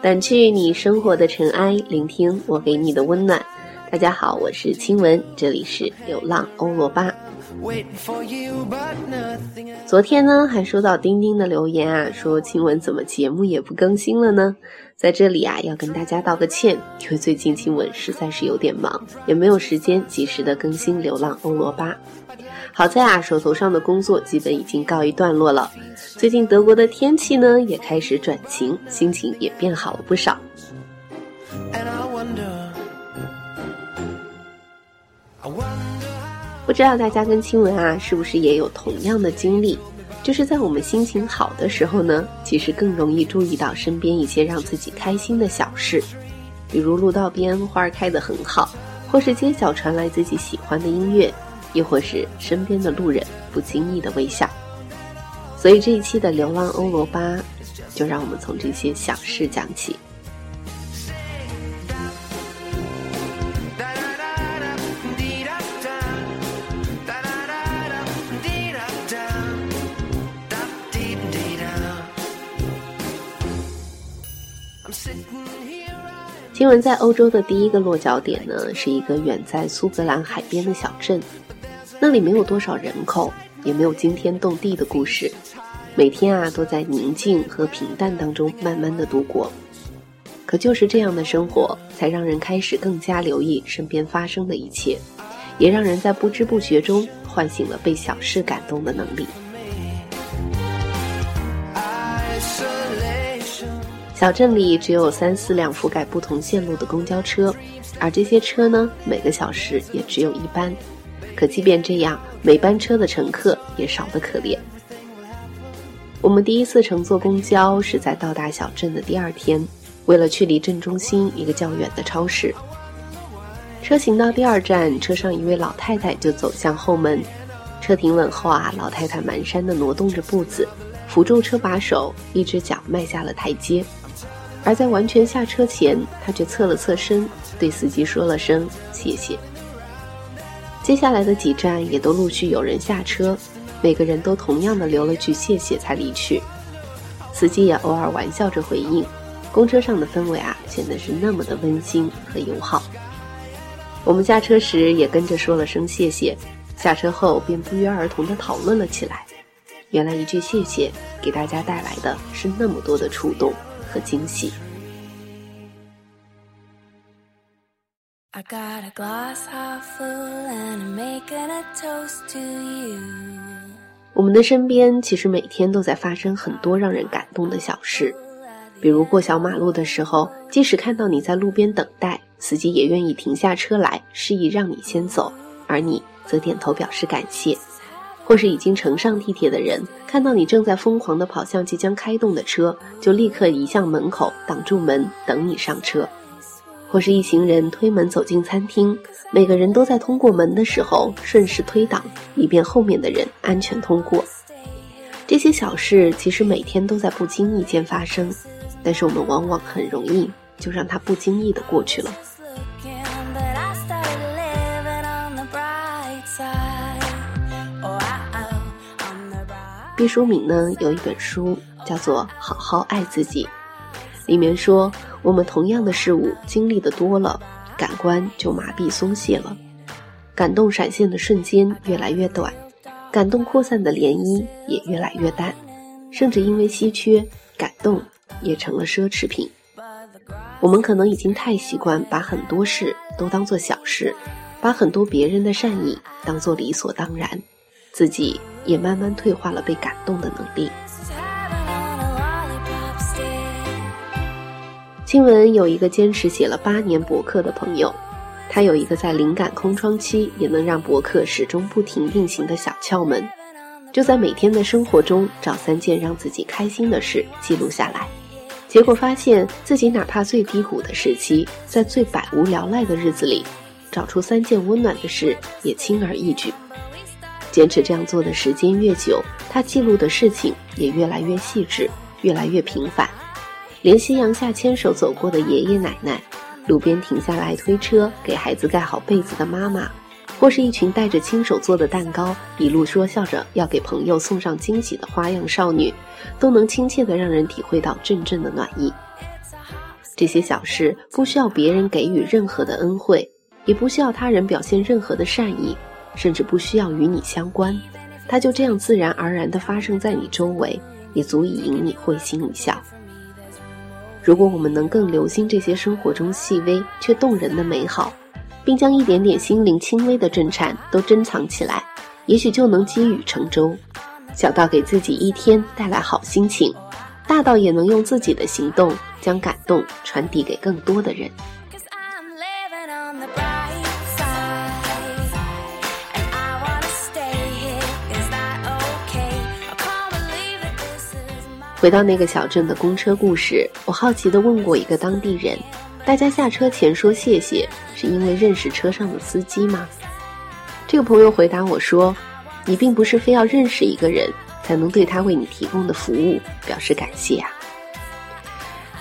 掸去你生活的尘埃，聆听我给你的温暖。大家好，我是青文，这里是流浪欧罗巴。昨天呢，还收到丁丁的留言啊，说青文怎么节目也不更新了呢？在这里啊，要跟大家道个歉，因为最近青文实在是有点忙，也没有时间及时的更新流浪欧罗巴。好在啊，手头上的工作基本已经告一段落了。最近德国的天气呢，也开始转晴，心情也变好了不少。不知道大家跟青文啊，是不是也有同样的经历？就是在我们心情好的时候呢，其实更容易注意到身边一些让自己开心的小事，比如路道边花开得很好，或是街角传来自己喜欢的音乐。亦或是身边的路人不经意的微笑，所以这一期的流浪欧罗巴，就让我们从这些小事讲起。新闻在欧洲的第一个落脚点呢，是一个远在苏格兰海边的小镇。那里没有多少人口，也没有惊天动地的故事，每天啊都在宁静和平淡当中慢慢的度过。可就是这样的生活，才让人开始更加留意身边发生的一切，也让人在不知不觉中唤醒了被小事感动的能力。小镇里只有三四辆覆盖不同线路的公交车，而这些车呢，每个小时也只有一班。可即便这样，每班车的乘客也少得可怜。我们第一次乘坐公交是在到达小镇的第二天，为了去离镇中心一个较远的超市。车行到第二站，车上一位老太太就走向后门。车停稳后啊，老太太蹒跚地挪动着步子，扶住车把手，一只脚迈下了台阶。而在完全下车前，他却侧了侧身，对司机说了声谢谢。接下来的几站也都陆续有人下车，每个人都同样的留了句谢谢才离去。司机也偶尔玩笑着回应。公车上的氛围啊，显得是那么的温馨和友好。我们下车时也跟着说了声谢谢，下车后便不约而同的讨论了起来。原来一句谢谢给大家带来的是那么多的触动和惊喜。I got a glass half full and I'm making a toast to you。我们的身边其实每天都在发生很多让人感动的小事，比如过小马路的时候，即使看到你在路边等待，司机也愿意停下车来，示意让你先走，而你则点头表示感谢；或是已经乘上地铁的人，看到你正在疯狂地跑向即将开动的车，就立刻移向门口挡住门，等你上车。或是一行人推门走进餐厅，每个人都在通过门的时候顺势推挡，以便后面的人安全通过。这些小事其实每天都在不经意间发生，但是我们往往很容易就让它不经意的过去了。毕淑敏呢有一本书叫做《好好爱自己》，里面说。我们同样的事物经历的多了，感官就麻痹松懈了，感动闪现的瞬间越来越短，感动扩散的涟漪也越来越淡，甚至因为稀缺，感动也成了奢侈品。我们可能已经太习惯把很多事都当做小事，把很多别人的善意当做理所当然，自己也慢慢退化了被感动的能力。新闻有一个坚持写了八年博客的朋友，他有一个在灵感空窗期也能让博客始终不停运行的小窍门，就在每天的生活中找三件让自己开心的事记录下来，结果发现自己哪怕最低谷的时期，在最百无聊赖的日子里，找出三件温暖的事也轻而易举。坚持这样做的时间越久，他记录的事情也越来越细致，越来越频繁。连夕阳下牵手走过的爷爷奶奶，路边停下来推车给孩子盖好被子的妈妈，或是一群带着亲手做的蛋糕，一路说笑着要给朋友送上惊喜的花样少女，都能亲切地让人体会到阵阵的暖意。这些小事不需要别人给予任何的恩惠，也不需要他人表现任何的善意，甚至不需要与你相关，它就这样自然而然地发生在你周围，也足以引你会心一笑。如果我们能更留心这些生活中细微却动人的美好，并将一点点心灵轻微的震颤都珍藏起来，也许就能积雨成舟，小到给自己一天带来好心情。大到也能用自己的行动将感动传递给更多的人。回到那个小镇的公车故事，我好奇地问过一个当地人：“大家下车前说谢谢，是因为认识车上的司机吗？”这个朋友回答我说：“你并不是非要认识一个人。”才能对他为你提供的服务表示感谢啊！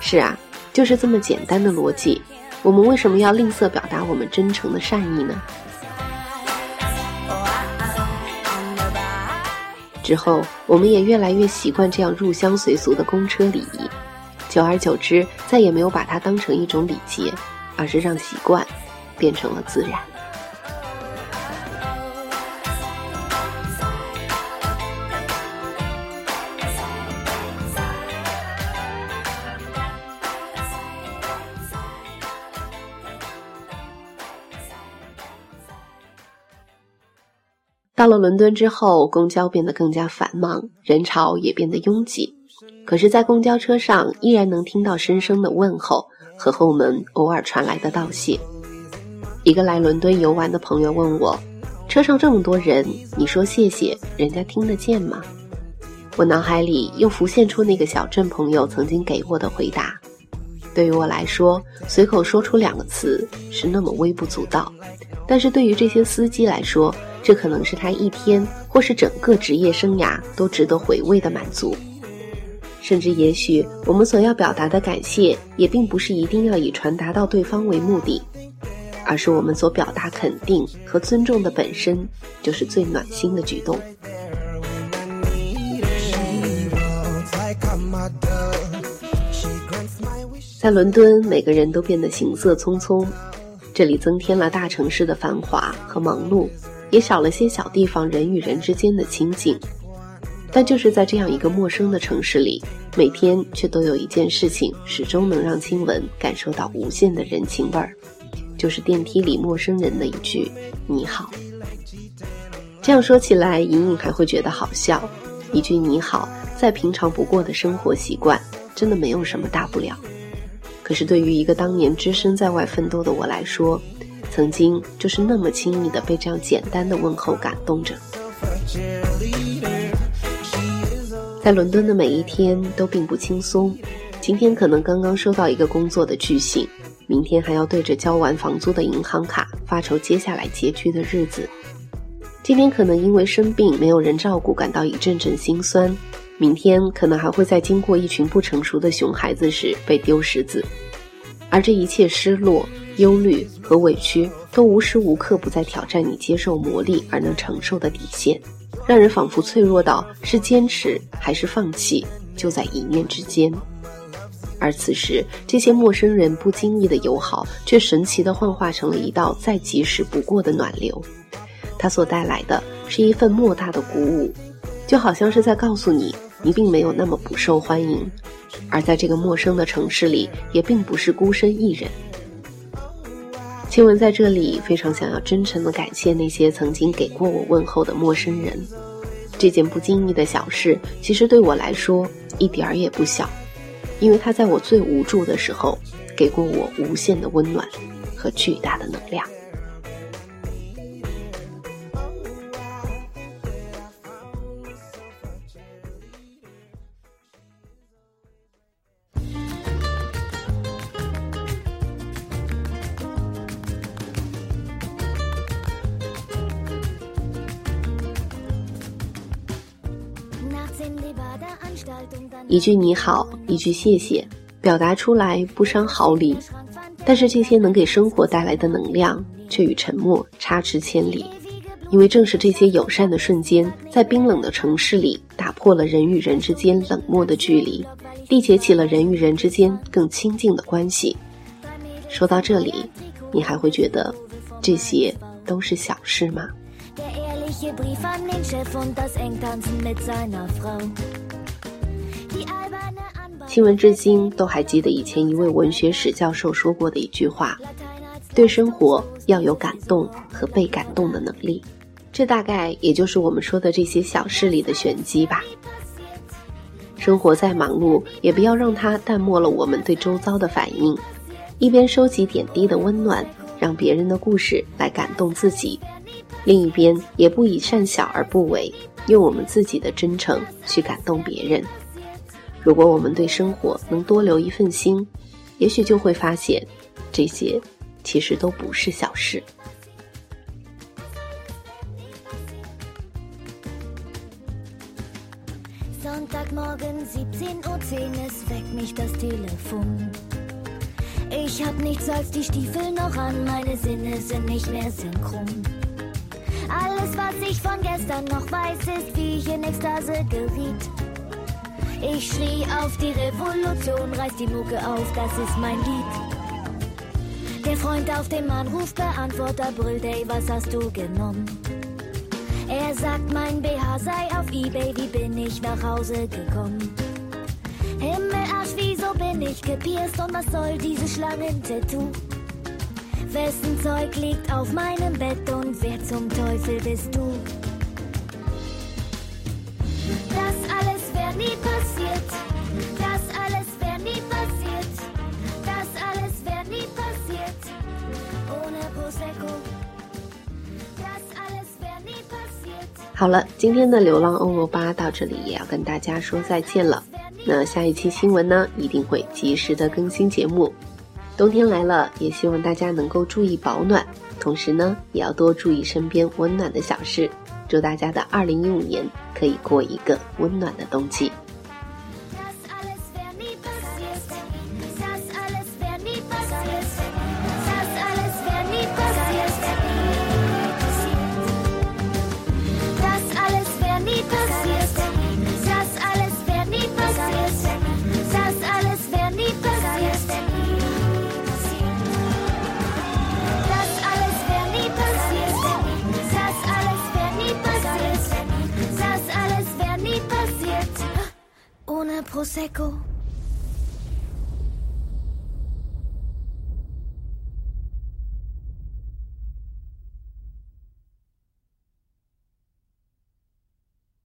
是啊，就是这么简单的逻辑。我们为什么要吝啬表达我们真诚的善意呢？之后，我们也越来越习惯这样入乡随俗的公车礼仪，久而久之，再也没有把它当成一种礼节，而是让习惯变成了自然。到了伦敦之后，公交变得更加繁忙，人潮也变得拥挤。可是，在公交车上，依然能听到深声的问候和后门偶尔传来的道谢。一个来伦敦游玩的朋友问我：“车上这么多人，你说谢谢，人家听得见吗？”我脑海里又浮现出那个小镇朋友曾经给我的回答。对于我来说，随口说出两个词是那么微不足道，但是对于这些司机来说，这可能是他一天或是整个职业生涯都值得回味的满足，甚至也许我们所要表达的感谢，也并不是一定要以传达到对方为目的，而是我们所表达肯定和尊重的本身，就是最暖心的举动。在伦敦，每个人都变得行色匆匆，这里增添了大城市的繁华和忙碌。也少了些小地方人与人之间的亲近，但就是在这样一个陌生的城市里，每天却都有一件事情始终能让亲文感受到无限的人情味儿，就是电梯里陌生人的一句“你好”。这样说起来，隐隐还会觉得好笑。一句“你好”，再平常不过的生活习惯，真的没有什么大不了。可是对于一个当年只身在外奋斗的我来说，曾经就是那么轻易的被这样简单的问候感动着，在伦敦的每一天都并不轻松。今天可能刚刚收到一个工作的巨信，明天还要对着交完房租的银行卡发愁接下来拮据的日子。今天可能因为生病没有人照顾感到一阵阵心酸，明天可能还会在经过一群不成熟的熊孩子时被丢石子，而这一切失落。忧虑和委屈都无时无刻不在挑战你接受磨砺而能承受的底线，让人仿佛脆弱到是坚持还是放弃就在一念之间。而此时，这些陌生人不经意的友好，却神奇的幻化成了一道再及时不过的暖流。它所带来的是一份莫大的鼓舞，就好像是在告诉你，你并没有那么不受欢迎，而在这个陌生的城市里，也并不是孤身一人。亲文在这里非常想要真诚的感谢那些曾经给过我问候的陌生人，这件不经意的小事，其实对我来说一点儿也不小，因为他在我最无助的时候，给过我无限的温暖和巨大的能量。一句你好，一句谢谢，表达出来不伤毫厘，但是这些能给生活带来的能量却与沉默差之千里。因为正是这些友善的瞬间，在冰冷的城市里打破了人与人之间冷漠的距离，缔结起了人与人之间更亲近的关系。说到这里，你还会觉得这些都是小事吗？新闻至今都还记得以前一位文学史教授说过的一句话：对生活要有感动和被感动的能力。这大概也就是我们说的这些小事里的玄机吧。生活再忙碌，也不要让它淡漠了我们对周遭的反应。一边收集点滴的温暖，让别人的故事来感动自己；另一边也不以善小而不为，用我们自己的真诚去感动别人。如果我们对生活能多留一份心，也许就会发现，这些其实都不是小事。Sonntagmorgen 17.10 Uhr, es weckt mich das Telefon. Ich hab nichts als die Stiefel noch an, meine Sinne sind nicht mehr synchron. Alles, was ich von gestern noch weiß, ist, wie ich in Ekstase geriet. Ich schrie auf die Revolution, reiß die Mucke auf, das ist mein Lied. Der Freund auf dem Anrufbeantworter brüllt, ey, was hast du genommen? Er sagt, mein BH sei auf Ebay, wie bin ich nach Hause gekommen? Himmelarsch, wieso bin ich gepierst und was soll dieses Schlangen-Tattoo? 好了，今天的流浪欧罗巴到这里也要跟大家说再见了。那下一期新闻呢，一定会及时的更新节目。冬天来了，也希望大家能够注意保暖，同时呢，也要多注意身边温暖的小事。祝大家的二零一五年可以过一个温暖的冬季。Prosecco